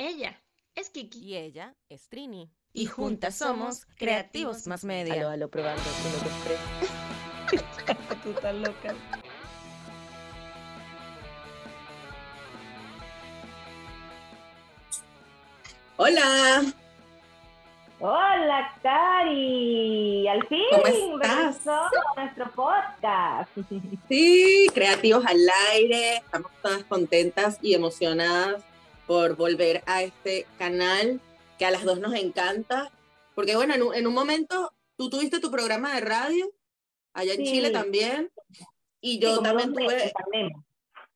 Ella es Kiki. Y ella es Trini. Y juntas somos Creativos Más Media. Aló, aló, probando. Uno, dos, tres. Tú estás loca. Hola, Hola, Cari. Al fin ¿Cómo estás? nuestro podcast. sí, creativos al aire, estamos todas contentas y emocionadas por volver a este canal que a las dos nos encanta, porque bueno, en un, en un momento tú tuviste tu programa de radio, allá en Sí. Chile también, y yo Sí, también tuve,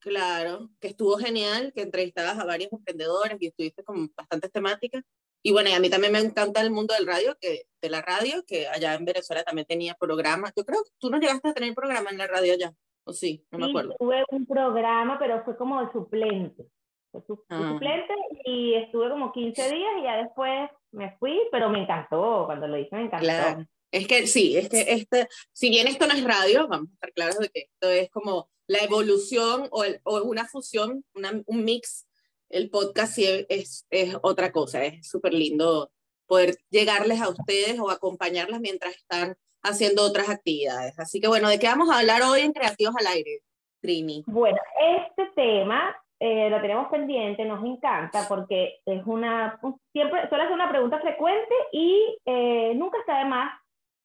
claro, que estuvo genial, que entrevistabas a varios emprendedores y estuviste con bastantes temáticas. Y bueno, y a mí también me encanta el mundo del radio, que, de la radio, que allá en Venezuela también tenía programas. Yo creo que tú no llegaste a tener programa en la radio allá, ¿o sí? No me Sí, acuerdo. tuve un programa, pero fue como de suplente. Fue su- Ah. suplente y estuve como 15 días y ya después me fui, pero me encantó. Cuando lo hice me encantó. Claro. Es que sí, es que este, si bien esto no es radio, vamos a estar claros de que esto es como la evolución o, el- o una fusión, una- un mix. El podcast sí es, es otra cosa, es súper lindo poder llegarles a ustedes o acompañarlas mientras están haciendo otras actividades. Así que bueno, ¿de qué vamos a hablar hoy en Creativos al Aire, Trini? Bueno, este tema eh, lo tenemos pendiente, nos encanta porque es una, siempre suele ser una pregunta frecuente y eh, nunca está de más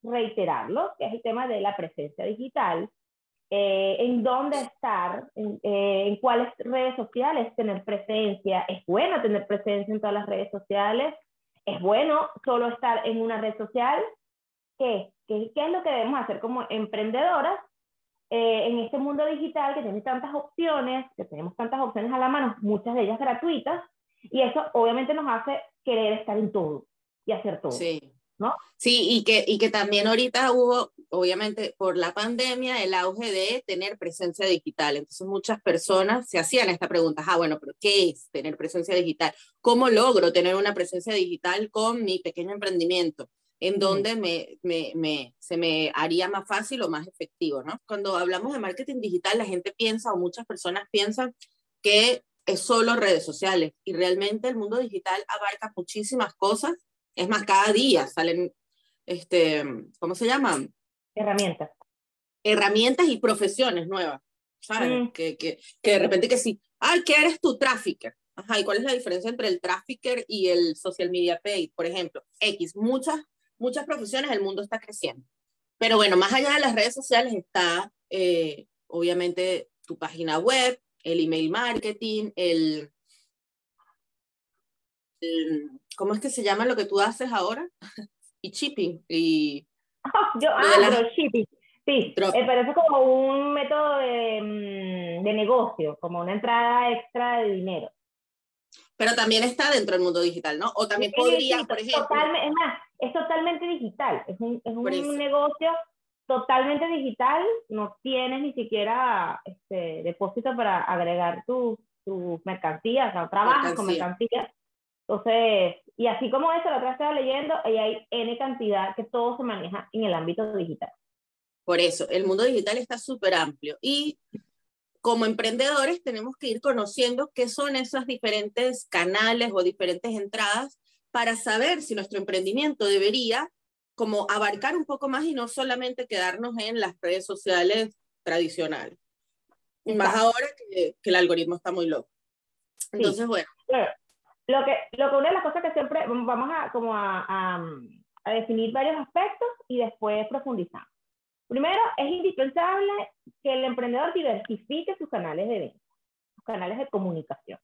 reiterarlo, que es el tema de la presencia digital. eh, en dónde estar, en, eh, en cuáles redes sociales tener presencia. Es bueno tener presencia en todas las redes sociales. Es bueno solo estar en una red social. ¿Qué? ¿Qué, qué es lo que debemos hacer como emprendedoras eh, en este mundo digital que tiene tantas opciones, que tenemos tantas opciones a la mano, muchas de ellas gratuitas, y eso obviamente nos hace querer estar en todo y hacer todo. Sí. ¿no? Sí, y que, y que también ahorita hubo, obviamente, por la pandemia, el auge de tener presencia digital. Entonces, muchas personas se hacían esta pregunta, ah, bueno, pero ¿qué es tener presencia digital? ¿Cómo logro tener una presencia digital con mi pequeño emprendimiento? ¿En dónde me, me, me, se me haría más fácil o más efectivo? ¿no? Cuando hablamos de marketing digital, la gente piensa, o muchas personas piensan, que es solo redes sociales, y realmente el mundo digital abarca muchísimas cosas es más, cada día salen, este, ¿cómo se llaman? Herramientas. Herramientas y profesiones nuevas, ¿sabes? Mm. Que, que, que de repente que sí, ay, ¿qué eres tu trafficker? Ajá, ¿y cuál es la diferencia entre el trafficker y el social media paid, por ejemplo? X, muchas, muchas profesiones, el mundo está creciendo. Pero bueno, más allá de las redes sociales está, eh, obviamente, tu página web, el email marketing, el, el- ¿cómo es que se llama lo que tú haces ahora? y shipping, y Yo, ah, dropshipping. Sí, Drop. eh, pero eso es como un método de, mm, de negocio, como una entrada extra de dinero. Pero también está dentro del mundo digital, ¿no? O también Sí, podría, sí, por ejemplo, es más, es totalmente digital. Es un, es un negocio totalmente digital. No tienes ni siquiera este, depósito para agregar tus tus mercancías, o sea, trabajas con Mercancía. mercancías. Entonces, y así como eso, la otra estaba leyendo, y hay N cantidad que todo se maneja en el ámbito digital. por eso, el mundo digital está súper amplio y como emprendedores tenemos que ir conociendo qué son esos diferentes canales o diferentes entradas para saber si nuestro emprendimiento debería como abarcar un poco más y no solamente quedarnos en las redes sociales tradicionales. Y más ahora que, que el algoritmo está muy loco. Entonces, bueno, Claro. Lo que, lo que una de las cosas que siempre vamos a, como a, a, a definir varios aspectos y después profundizamos. Primero, es indispensable que el emprendedor diversifique sus canales de venta, sus canales de comunicación.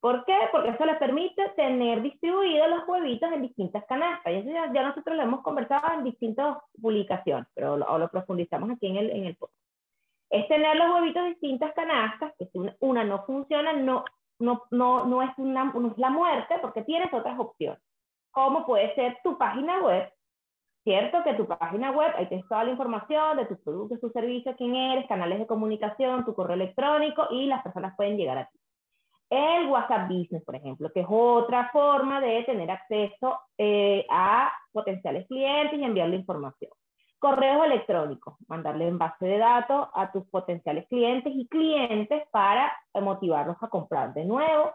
¿Por qué? Porque eso le permite tener distribuidos los huevitos en distintas canastas. Y eso ya, ya nosotros lo hemos conversado en distintas publicaciones, pero lo, lo profundizamos aquí en el, en el podcast. Es tener los huevitos en distintas canastas, que si una, una no funciona, no, no, no, no, es una, no es la muerte porque tienes otras opciones. Como puede ser tu página web, ¿cierto? Que tu página web, ahí tienes toda la información de tus productos, tus servicios, quién eres, canales de comunicación, tu correo electrónico y las personas pueden llegar a ti. El WhatsApp Business, por ejemplo, que es otra forma de tener acceso eh, a potenciales clientes y enviarle información. Correos electrónicos, mandarle en base de datos a tus potenciales clientes y clientes para motivarlos a comprar de nuevo.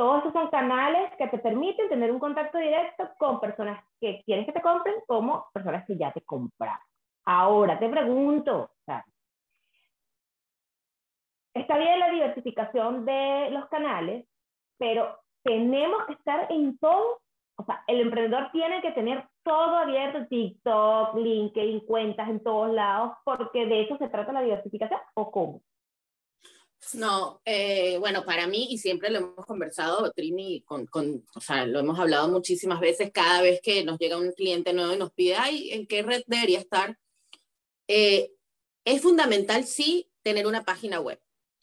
Todos estos son canales que te permiten tener un contacto directo con personas que quieres que te compren como personas que ya te compraron. Ahora te pregunto, está bien la diversificación de los canales, pero tenemos que estar en todo. O sea, el emprendedor tiene que tener todo abierto, TikTok, LinkedIn, cuentas en todos lados, porque de eso se trata la diversificación, ¿o cómo? No, eh, bueno, para mí, y siempre lo hemos conversado, Trini, con, con, o sea, lo hemos hablado muchísimas veces, cada vez que nos llega un cliente nuevo y nos pide, ¿en qué red debería estar? Eh, es fundamental, sí, tener una página web,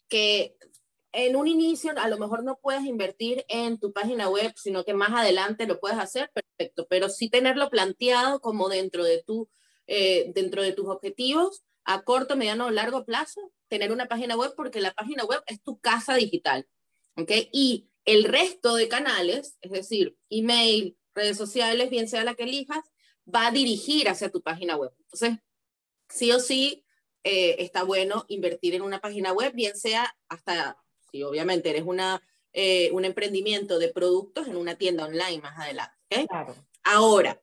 que en un inicio a lo mejor no puedes invertir en tu página web, sino que más adelante lo puedes hacer, perfecto, pero sí tenerlo planteado como dentro de, tu, eh, dentro de tus objetivos a corto, mediano o largo plazo, tener una página web porque la página web es tu casa digital, ¿ok? Y el resto de canales, es decir, email, redes sociales, bien sea la que elijas, va a dirigir hacia tu página web. Entonces, sí o sí, eh, está bueno invertir en una página web, bien sea hasta, si obviamente eres una, eh, un emprendimiento de productos en una tienda online más adelante. Claro. Ahora,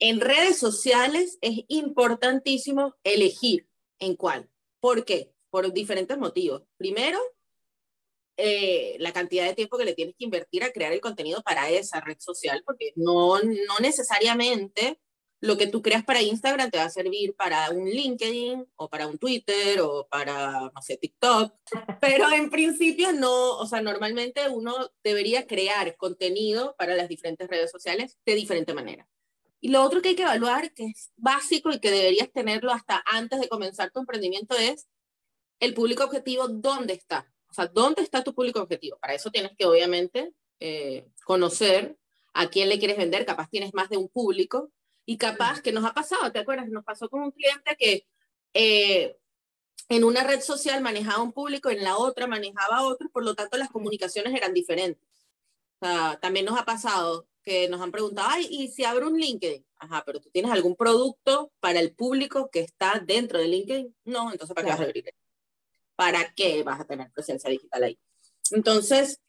en redes sociales es importantísimo elegir en cuál. ¿Por qué? Por diferentes motivos. Primero, eh, la cantidad de tiempo que le tienes que invertir a crear el contenido para esa red social, porque no, no necesariamente lo que tú creas para Instagram te va a servir para un LinkedIn o para un Twitter o para, no sé, TikTok. Pero en principio no, o sea, normalmente uno debería crear contenido para las diferentes redes sociales de diferente manera. Y lo otro que hay que evaluar, que es básico y que deberías tenerlo hasta antes de comenzar tu emprendimiento, es el público objetivo, ¿dónde está? O sea, ¿dónde está tu público objetivo? Para eso tienes que, obviamente, eh, conocer a quién le quieres vender. Capaz tienes más de un público y capaz que nos ha pasado, ¿te acuerdas? Nos pasó con un cliente que eh, en una red social manejaba un público, en la otra manejaba otro, por lo tanto las comunicaciones eran diferentes. O sea, también nos ha pasado que nos han preguntado, ay, ¿y si abro un LinkedIn? Ajá, pero tú tienes algún producto para el público que está dentro de LinkedIn? No, entonces ¿para qué vas a abrir? ¿Para qué vas a tener presencia digital ahí? Entonces,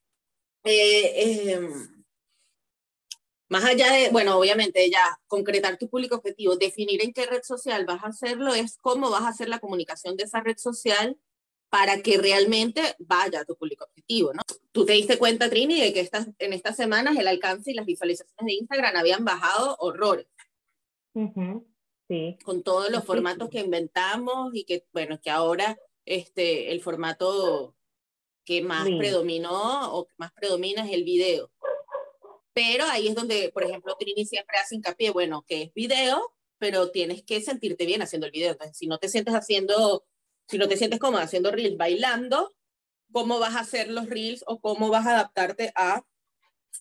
eh, eh, más allá de, bueno, obviamente ya concretar tu público objetivo, definir en qué red social vas a hacerlo, es cómo vas a hacer la comunicación de esa red social para que realmente vaya a tu público objetivo, ¿no? Tú te diste cuenta, Trini, de que estas, en estas semanas el alcance y las visualizaciones de Instagram habían bajado horrores. Sí. Con todos los formatos que inventamos y que, bueno, que ahora este, el formato que más predominó o que más predomina es el video. Pero ahí es donde, por ejemplo, Trini siempre hace hincapié, bueno, que es video, pero tienes que sentirte bien haciendo el video. Entonces, si no te sientes haciendo, si no te sientes cómoda haciendo reels bailando, ¿cómo vas a hacer los reels o cómo vas a adaptarte a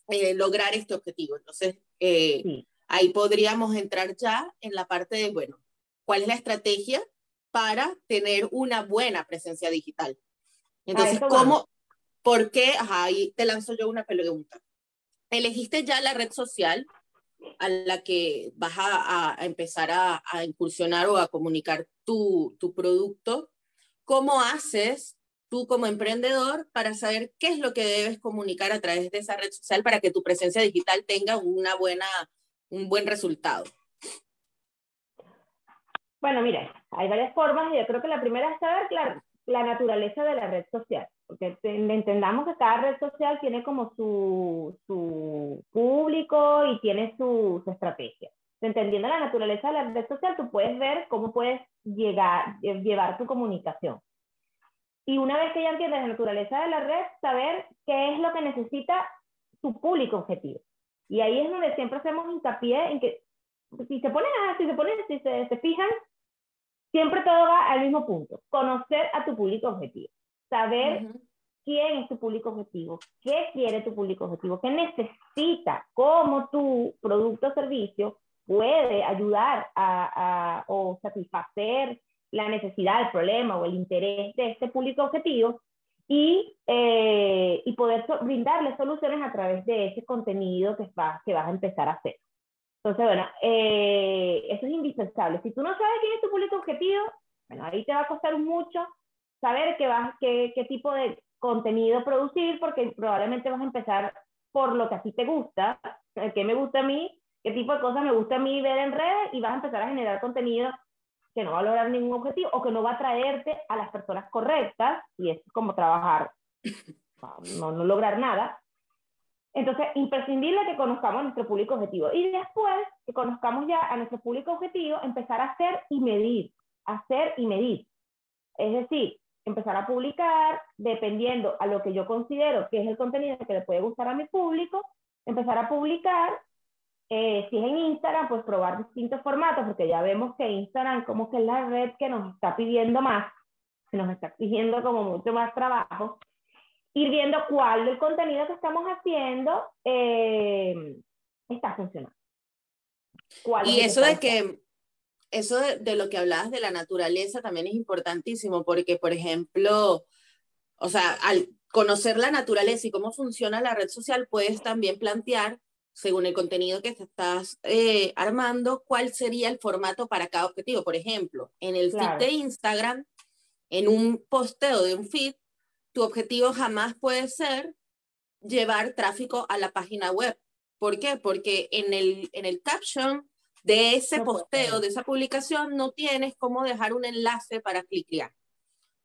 eh, lograr este objetivo? Entonces, eh, ahí podríamos entrar ya en la parte de, bueno, ¿cuál es la estrategia para tener una buena presencia digital? Entonces, ¿cómo? ¿Por qué? Ajá, ahí te lanzo yo una pregunta elegiste ya la red social a la que vas a, empezar a, incursionar o a comunicar tu, tu producto, ¿cómo haces tú como emprendedor para saber qué es lo que debes comunicar a través de esa red social para que tu presencia digital tenga una buena, un buen resultado? Bueno, mira, hay varias formas y yo creo que la primera es saber la, la naturaleza de la red social porque entendamos que cada red social tiene como su, su público y tiene su, su, estrategia. Entendiendo la naturaleza de la red social, tú puedes ver cómo puedes llegar, llevar tu comunicación. Y una vez que ya entiendes la naturaleza de la red, saber qué es lo que necesita tu público objetivo. Y ahí es donde siempre hacemos hincapié en que si se ponen, si se ponen, si se, se fijan, siempre todo va al mismo punto, conocer a tu público objetivo saber quién es tu público objetivo, qué quiere tu público objetivo, qué necesita, cómo tu producto o servicio puede ayudar a, o satisfacer la necesidad, el problema o el interés de este público objetivo y, eh, y poder brindarle soluciones a través de ese contenido que, va, que vas a empezar a hacer. Entonces, bueno, eh, eso es indispensable. Si tú no sabes quién es tu público objetivo, bueno, ahí te va a costar mucho saber qué, va, qué, qué tipo de contenido producir porque probablemente vas a empezar por lo que a ti te gusta, qué me gusta a mí, qué tipo de cosas me gusta a mí ver en redes y vas a empezar a generar contenido que no va a lograr ningún objetivo o que no va a traerte a las personas correctas y es como trabajar, no, no lograr nada. Entonces, imprescindible que conozcamos a nuestro público objetivo. Y después que conozcamos ya a nuestro público objetivo, empezar a hacer y medir, hacer y medir. Es decir, empezar a publicar dependiendo a lo que yo considero que es el contenido que le puede gustar a mi público, empezar a publicar. Eh, si es en Instagram, pues probar distintos formatos, porque ya vemos que Instagram como que es la red que nos está pidiendo más, que nos está pidiendo como mucho más trabajo ir viendo cuál del contenido que estamos haciendo eh, está funcionando. y eso de que, eso de, lo que hablabas de la naturaleza también es importantísimo, porque, por ejemplo, o sea, al conocer la naturaleza y cómo funciona la red social, puedes también plantear, según el contenido que te estás eh, armando, cuál sería el formato para cada objetivo. Por ejemplo, en el feed de Instagram, en un posteo de un feed, tu objetivo jamás puede ser llevar tráfico a la página web. ¿Por qué? Porque en el, en el caption de ese posteo, de esa publicación, no tienes cómo dejar un enlace para clicar.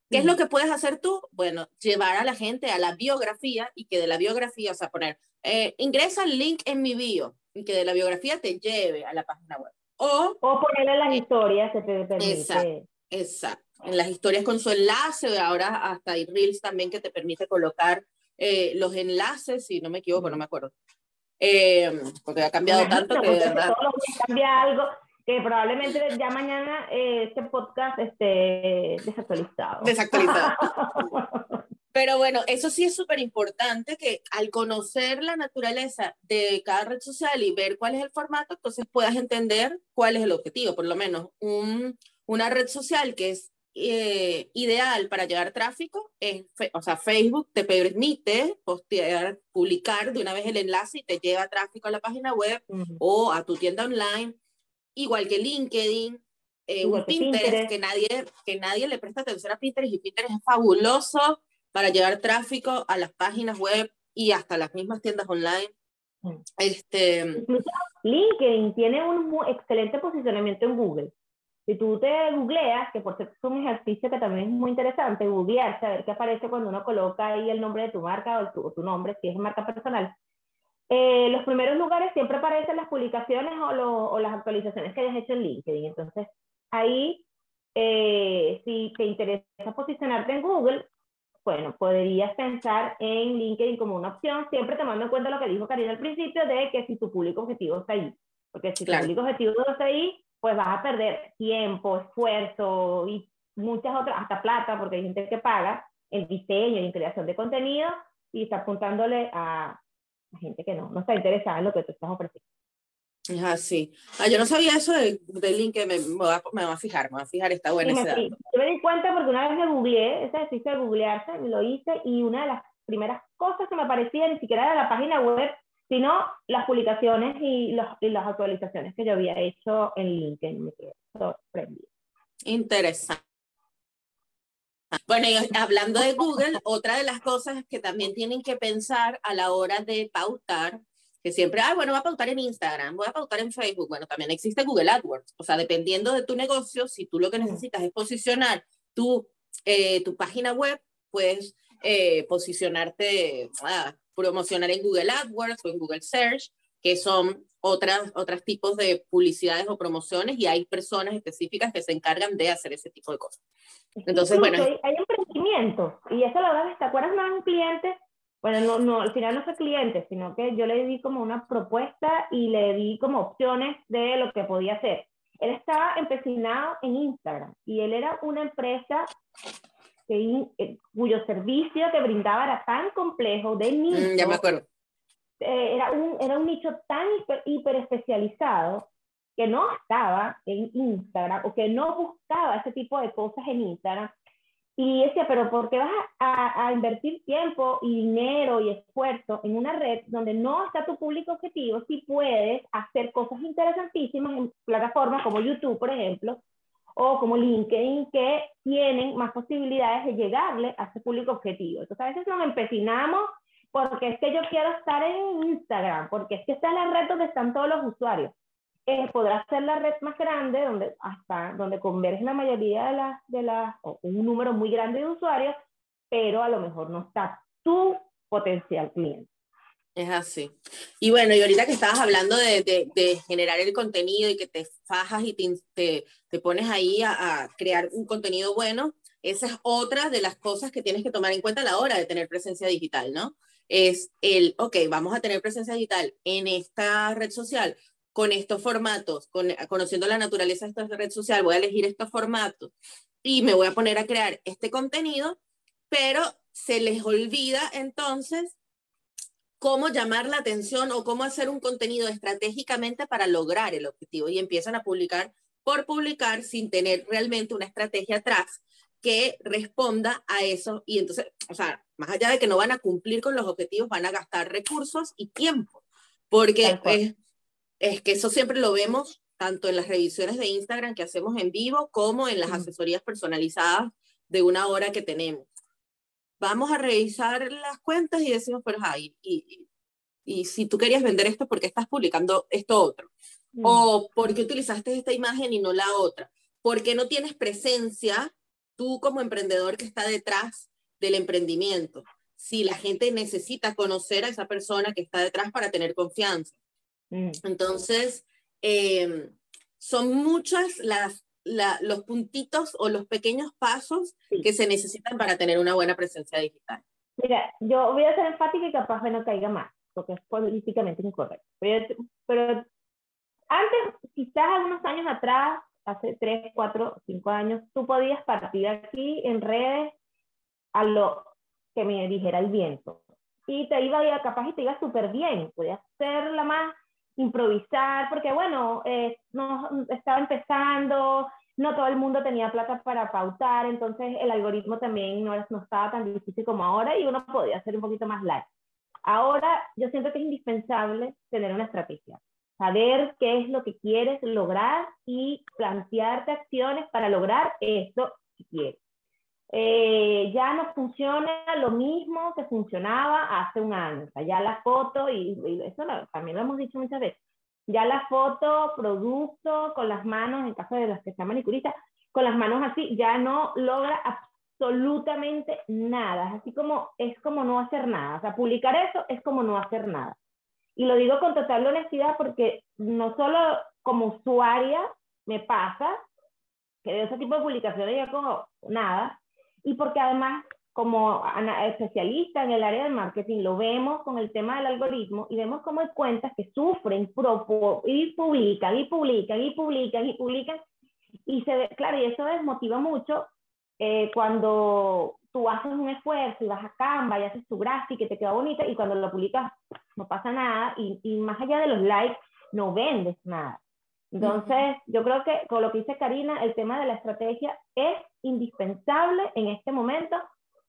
¿Qué es lo que puedes hacer tú? Bueno, llevar a la gente a la biografía y que de la biografía, o sea, poner, eh, ingresa el link en mi bio y que de la biografía te lleve a la página web. O, o ponerle las historias que te permite. Exacto, exacto en las historias con su enlace, ahora hasta hay Reels también que te permite colocar eh, los enlaces, si no me equivoco, no me acuerdo. Eh, porque ha cambiado tanto que de verdad. cambia algo que probablemente ya mañana eh, este podcast esté desactualizado. Desactualizado. Pero bueno, eso sí es súper importante que al conocer la naturaleza de cada red social y ver cuál es el formato, entonces puedas entender cuál es el objetivo. Por lo menos un, una red social que es eh, ideal para llevar tráfico es, o sea, Facebook te permite postear, publicar de una vez el enlace y te lleva tráfico a la página web o a tu tienda online, igual que LinkedIn, eh, Pinterest, que nadie, que nadie le presta atención a Pinterest y Pinterest es fabuloso para llevar tráfico a las páginas web y hasta las mismas tiendas online. Este, LinkedIn tiene un excelente posicionamiento en Google. Si tú te googleas, que por cierto es un ejercicio que también es muy interesante, googlear, saber qué aparece cuando uno coloca ahí el nombre de tu marca o tu, tu nombre, si es marca personal. Eh, los primeros lugares siempre aparecen las publicaciones o, o, las actualizaciones que hayas hecho en LinkedIn. Entonces, ahí, eh, si te interesa posicionarte en Google, bueno, podrías pensar en LinkedIn como una opción, siempre tomando en cuenta lo que dijo Karina al principio de que si tu público objetivo está ahí. Porque si tu público objetivo está ahí, pues vas a perder tiempo, esfuerzo y muchas otras, hasta plata, porque hay gente que paga en diseño y en creación de contenido y está apuntándole a, gente que no, no está interesada en lo que tú estás ofreciendo. Es así. Ah, yo no sabía eso del de LinkedIn, me, me, va, me, va, a fijar, me va a fijar, está buena esa. Yo me di cuenta porque una vez me googleé, ese ejercicio de googlearse, lo hice y una de las primeras cosas que me aparecía ni siquiera era la página web sino las publicaciones y, los, y, las actualizaciones que yo había hecho en LinkedIn. Me quedé sorprendida. Interesante. Bueno, y hablando de Google, otra de las cosas que también tienen que pensar a la hora de pautar, que siempre, ah, bueno, voy a pautar en Instagram, voy a pautar en Facebook, bueno, también existe Google AdWords, o sea, dependiendo de tu negocio, si tú lo que necesitas es posicionar tu, eh, tu página web, puedes eh, posicionarte, ah, promocionar en Google AdWords o en Google Search, que son otras, otros tipos de publicidades o promociones y hay personas específicas que se encargan de hacer ese tipo de cosas. Entonces, bueno. Hay, hay emprendimientos y eso la verdad, ¿te acuerdas más un cliente? Bueno, no, no, al final no fue cliente, sino que yo le di como una propuesta y le di como opciones de lo que podía hacer. Él estaba empecinado en Instagram y él era una empresa eh, cuyo servicio que brindaba era tan complejo de nicho. Mm, ya me acuerdo. Eh, era, un, era un nicho tan hiper, especializado que no estaba en Instagram o que no buscaba ese tipo de cosas en Instagram. Y decía, pero ¿por qué vas a, a, invertir tiempo y dinero y esfuerzo en una red donde no está tu público objetivo si puedes hacer cosas interesantísimas en plataformas como YouTube, por ejemplo, o como LinkedIn que tienen más posibilidades de llegarle a ese público objetivo. Entonces a veces nos empecinamos porque es que yo quiero estar en Instagram, porque es que esta es la red donde están todos los usuarios. Eh, podrá ser la red más grande, donde hasta donde converge la mayoría de las, de las, o un número muy grande de usuarios, pero a lo mejor no está tu potencial cliente. Es así. Y bueno, y ahorita que estabas hablando de, de, generar el contenido y que te fajas y te, te, pones ahí a, crear un contenido bueno, esa es otra de las cosas que tienes que tomar en cuenta a la hora de tener presencia digital, ¿no? Es el, ok, vamos a tener presencia digital en esta red social con estos formatos, con, conociendo la naturaleza de esta red social, voy a elegir estos formatos y me voy a poner a crear este contenido, pero se les olvida entonces cómo llamar la atención o cómo hacer un contenido estratégicamente para lograr el objetivo. Y empiezan a publicar por publicar sin tener realmente una estrategia atrás que responda a eso. Y entonces, o sea, más allá de que no van a cumplir con los objetivos, van a gastar recursos y tiempo, porque es, es, que eso siempre lo vemos tanto en las revisiones de Instagram que hacemos en vivo como en las asesorías personalizadas de una hora que tenemos vamos a revisar las cuentas y decimos, pero ay, y, y, si tú querías vender esto, ¿por qué estás publicando esto otro? Mm. O ¿por qué utilizaste esta imagen y no la otra? ¿Por qué no tienes presencia tú como emprendedor que está detrás del emprendimiento? Si la gente necesita conocer a esa persona que está detrás para tener confianza. Mm. Entonces, em, son muchas las los puntitos o los pequeños pasos que se necesitan para tener una buena presencia digital. Mira, yo voy a ser enfática y capaz que no caiga más, porque es políticamente incorrecto. Pero, antes, quizás algunos años atrás, hace 3, 4, 5 años, tú podías partir aquí en redes a lo que me dijera el viento. Y te iba capaz y te iba súper bien. Podías ser la más improvisar, porque bueno, eh, no, estaba empezando, no todo el mundo tenía plata para pautar, entonces el algoritmo también no, no estaba tan difícil como ahora y uno podía hacer un poquito más light. Ahora yo siento que es indispensable tener una estrategia, saber qué es lo que quieres lograr y plantearte acciones para lograr esto que quieres. Eh, ya no funciona lo mismo que funcionaba hace un año. O sea, ya la foto, y, eso también lo hemos dicho muchas veces, ya la foto, producto, con las manos, en caso de las que sean manicuristas, con las manos así, ya no logra absolutamente nada. Así como es como no hacer nada. O sea, publicar eso es como no hacer nada. Y lo digo con total honestidad porque no solo como usuaria me pasa, que de ese tipo de publicaciones ya como nada, y porque además como especialista en el área del marketing, lo vemos con el tema del algoritmo y vemos cómo hay cuentas que sufren y publican y publican y publican y publican. Y se ve, claro, y eso desmotiva mucho eh, cuando tú haces un esfuerzo y vas a Canva y haces tu gráfica y te queda bonita y cuando lo publicas no pasa nada y, y más allá de los likes no vendes nada. Entonces, yo creo que con lo que dice Karina, el tema de la estrategia es indispensable en este momento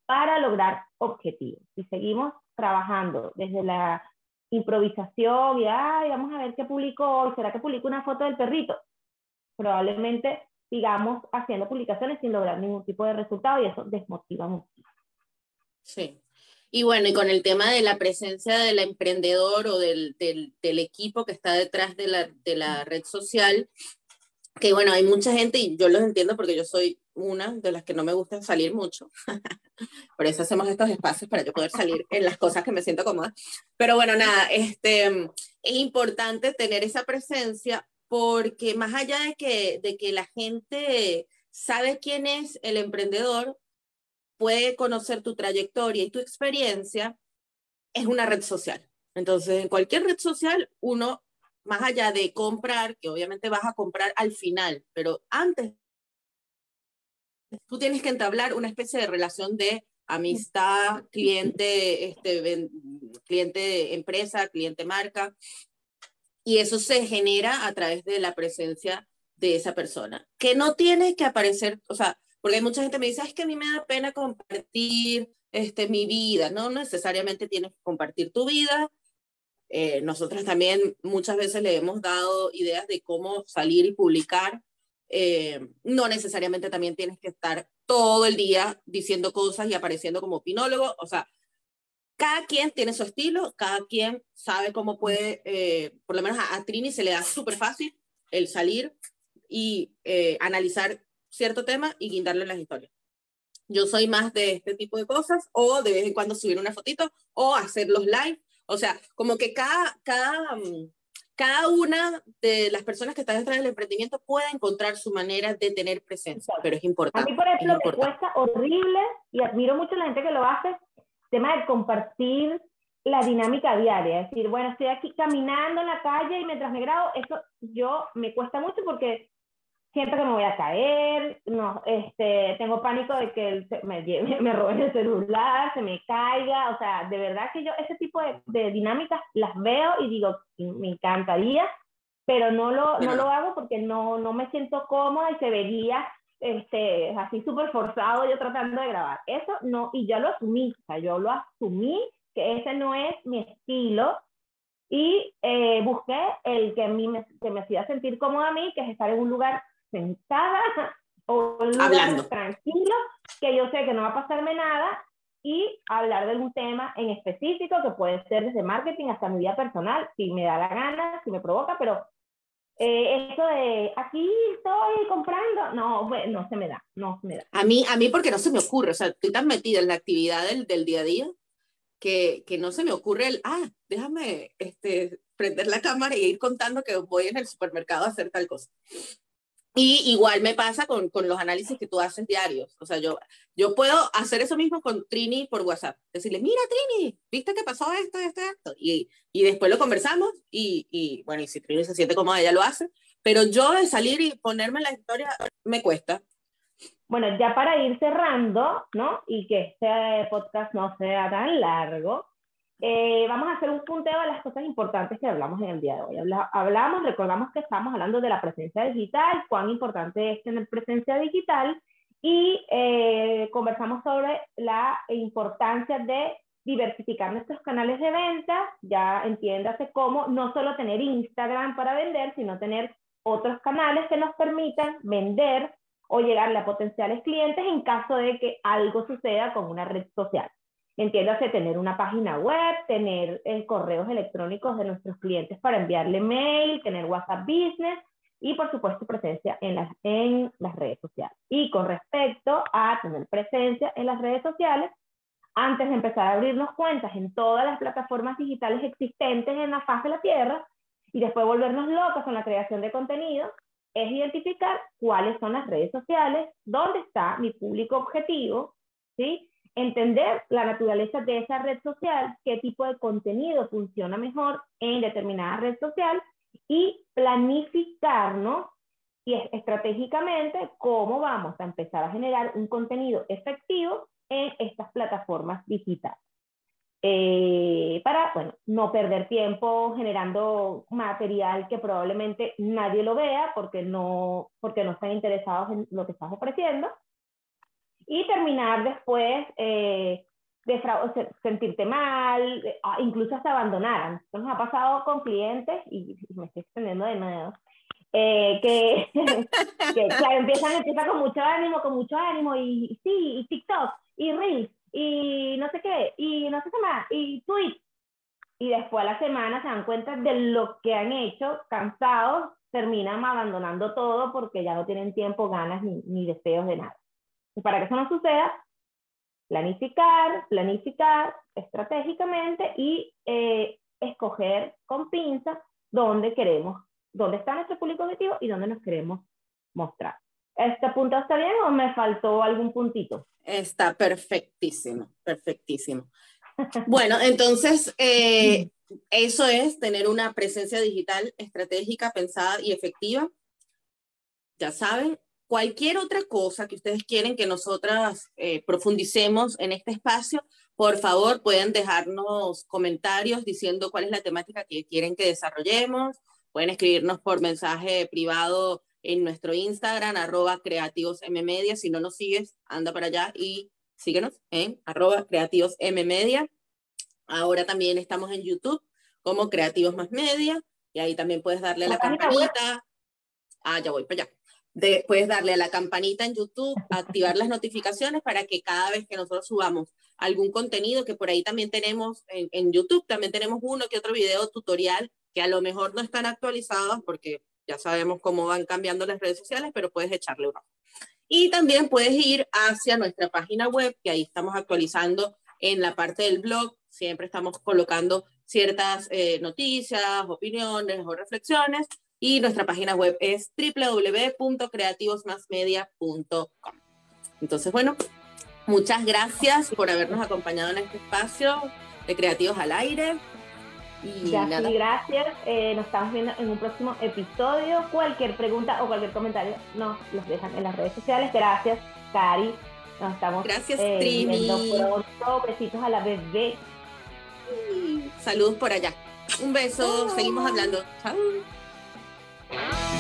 para lograr objetivos. Si seguimos trabajando desde la improvisación y, ay, vamos a ver qué publicó hoy, ¿será que publicó una foto del perrito? Probablemente sigamos haciendo publicaciones sin lograr ningún tipo de resultado y eso desmotiva mucho. Sí. Y bueno, y con el tema de la presencia del emprendedor o del, del, del equipo que está detrás de la, de la, red social, que bueno, hay mucha gente y yo los entiendo porque yo soy una de las que no me gusta salir mucho. Por eso hacemos estos espacios para yo poder salir en las cosas que me siento cómoda. Pero bueno, nada, este, es importante tener esa presencia porque más allá de que, de que la gente sabe quién es el emprendedor, puede conocer tu trayectoria y tu experiencia, es una red social. Entonces, en cualquier red social, uno, más allá de comprar, que obviamente vas a comprar al final, pero antes, tú tienes que entablar una especie de relación de amistad, cliente, este, cliente empresa, cliente marca, y eso se genera a través de la presencia de esa persona, que no tiene que aparecer, o sea, porque hay mucha gente que me dice, es que a mí me da pena compartir este, mi vida, no necesariamente tienes que compartir tu vida. Eh, nosotros también muchas veces le hemos dado ideas de cómo salir y publicar Eh, no necesariamente también tienes que estar todo el día diciendo cosas y apareciendo como opinólogo. O sea, cada quien tiene su estilo, cada quien sabe cómo puede, eh, por lo menos a, Trini se le da súper fácil el salir y eh, analizar cierto tema y guindarle las historias. Yo soy más de este tipo de cosas, o de vez en cuando subir una fotito, o hacer los live. O sea, como que cada, cada, mm, cada una de las personas que están detrás del emprendimiento puede encontrar su manera de tener presencia, pero es importante. A mí, por ejemplo, me cuesta horrible y admiro mucho a la gente que lo hace, tema de compartir la dinámica diaria, es decir, bueno, estoy aquí caminando en la calle y mientras me grabo, eso yo me cuesta mucho porque siento que me voy a caer, no, este, tengo pánico de que me, me roben el celular, se me caiga, o sea, de verdad que yo ese tipo de, de dinámicas las veo y digo, me encantaría, pero no lo, no lo hago porque no, no me siento cómoda y se vería este, así súper forzado yo tratando de grabar. Eso no, y yo lo asumí, o sea, yo lo asumí que ese no es mi estilo y eh, busqué el que, a mí me, que me hacía sentir cómoda a mí, que es estar en un lugar sentada o un lugar tranquilo, que yo sé que no va a pasarme nada y hablar de un tema en específico que puede ser desde marketing hasta mi vida personal, si me da la gana, si me provoca, pero eh, eso de aquí estoy comprando, no, no se me da, no se me da. A mí, a mí porque no se me ocurre, o sea, estoy tan metida en la actividad del, del día a día que, que, no se me ocurre el, ah, déjame este, prender la cámara y ir contando que voy en el supermercado a hacer tal cosa. Y igual me pasa con, con, los análisis que tú haces diarios. O sea, yo, yo puedo hacer eso mismo con Trini por WhatsApp. Decirle, mira Trini, ¿viste que pasó esto, esto, esto? Y, y después lo conversamos y, y, bueno, y si Trini se siente como ella lo hace. Pero yo de salir y ponerme la historia me cuesta. Bueno, ya para ir cerrando, ¿no? Y que este podcast no sea tan largo, eh, vamos a hacer un punteo de las cosas importantes que hablamos en el día de hoy. hablamos, recordamos que estamos hablando de la presencia digital, cuán importante es tener presencia digital y eh, conversamos sobre la importancia de diversificar nuestros canales de venta, ya entiéndase cómo no solo tener Instagram para vender, sino tener otros canales que nos permitan vender o llegarle a potenciales clientes en caso de que algo suceda con una red social. Entiéndase tener una página web, tener eh, correos electrónicos de nuestros clientes para enviarle mail, tener WhatsApp Business y por supuesto presencia en las, en las redes sociales. Y con respecto a tener presencia en las redes sociales, antes de empezar a abrirnos cuentas en todas las plataformas digitales existentes en la faz de la Tierra y después volvernos locos con la creación de contenido, es identificar cuáles son las redes sociales, dónde está mi público objetivo, ¿sí? Entender la naturaleza de esa red social, qué tipo de contenido funciona mejor en determinada red social y planificarnos y estratégicamente cómo vamos a empezar a generar un contenido efectivo en estas plataformas digitales. Eh, para, bueno, no perder tiempo generando material que probablemente nadie lo vea porque no, porque no están interesados en lo que estás ofreciendo y terminar después eh, de sentirte mal, ah, incluso hasta abandonar. Nos ha pasado con clientes, y, me estoy extendiendo de nuevo, eh, que, que claro, empiezan, empiezan con mucho ánimo, con mucho ánimo, y, sí, y TikTok, y Reels, y no sé qué, y no sé qué más, y tweet. Y después a la semana se dan cuenta de lo que han hecho, cansados, terminan abandonando todo porque ya no tienen tiempo, ganas ni deseos de nada para que eso no suceda, planificar, planificar estratégicamente y eh, escoger con pinza dónde queremos, dónde está nuestro público objetivo y dónde nos queremos mostrar. ¿Este punto está bien o me faltó algún puntito? Está perfectísimo, perfectísimo. Bueno, entonces, eh, eso es tener una presencia digital estratégica, pensada y efectiva. Ya saben, cualquier otra cosa que ustedes quieren que nosotras eh, profundicemos en este espacio, por favor pueden dejarnos comentarios diciendo cuál es la temática que quieren que desarrollemos. Pueden escribirnos por mensaje privado en nuestro Instagram, arroba creativosmmedia. Si no nos sigues, anda para allá y síguenos en arroba creativosmmedia. Ahora también estamos en YouTube como Creativos Más Media y ahí también puedes darle a la campanita. Ah, ya voy para allá de, puedes darle a la campanita en YouTube, activar las notificaciones para que cada vez que nosotros subamos algún contenido, que por ahí también tenemos en, YouTube, también tenemos uno que otro video tutorial que a lo mejor no están actualizados porque ya sabemos cómo van cambiando las redes sociales, pero puedes echarle un. Y también puedes ir hacia nuestra página web, que ahí estamos actualizando en la parte del blog. Siempre estamos colocando ciertas eh, noticias, opiniones o reflexiones. Y nuestra página web es www.creativosmasmedia.com. Entonces, bueno, muchas gracias por habernos acompañado en este espacio de Creativos al Aire. Y gracias, gracias. Eh, nos estamos viendo en un próximo episodio. Cualquier pregunta o cualquier comentario nos los dejan en las redes sociales. Gracias, Cari. Nos estamos gracias, eh, Trini. pronto. Besitos a la bebé. Saludos por allá. Un beso. Seguimos hablando. Chao. Bye.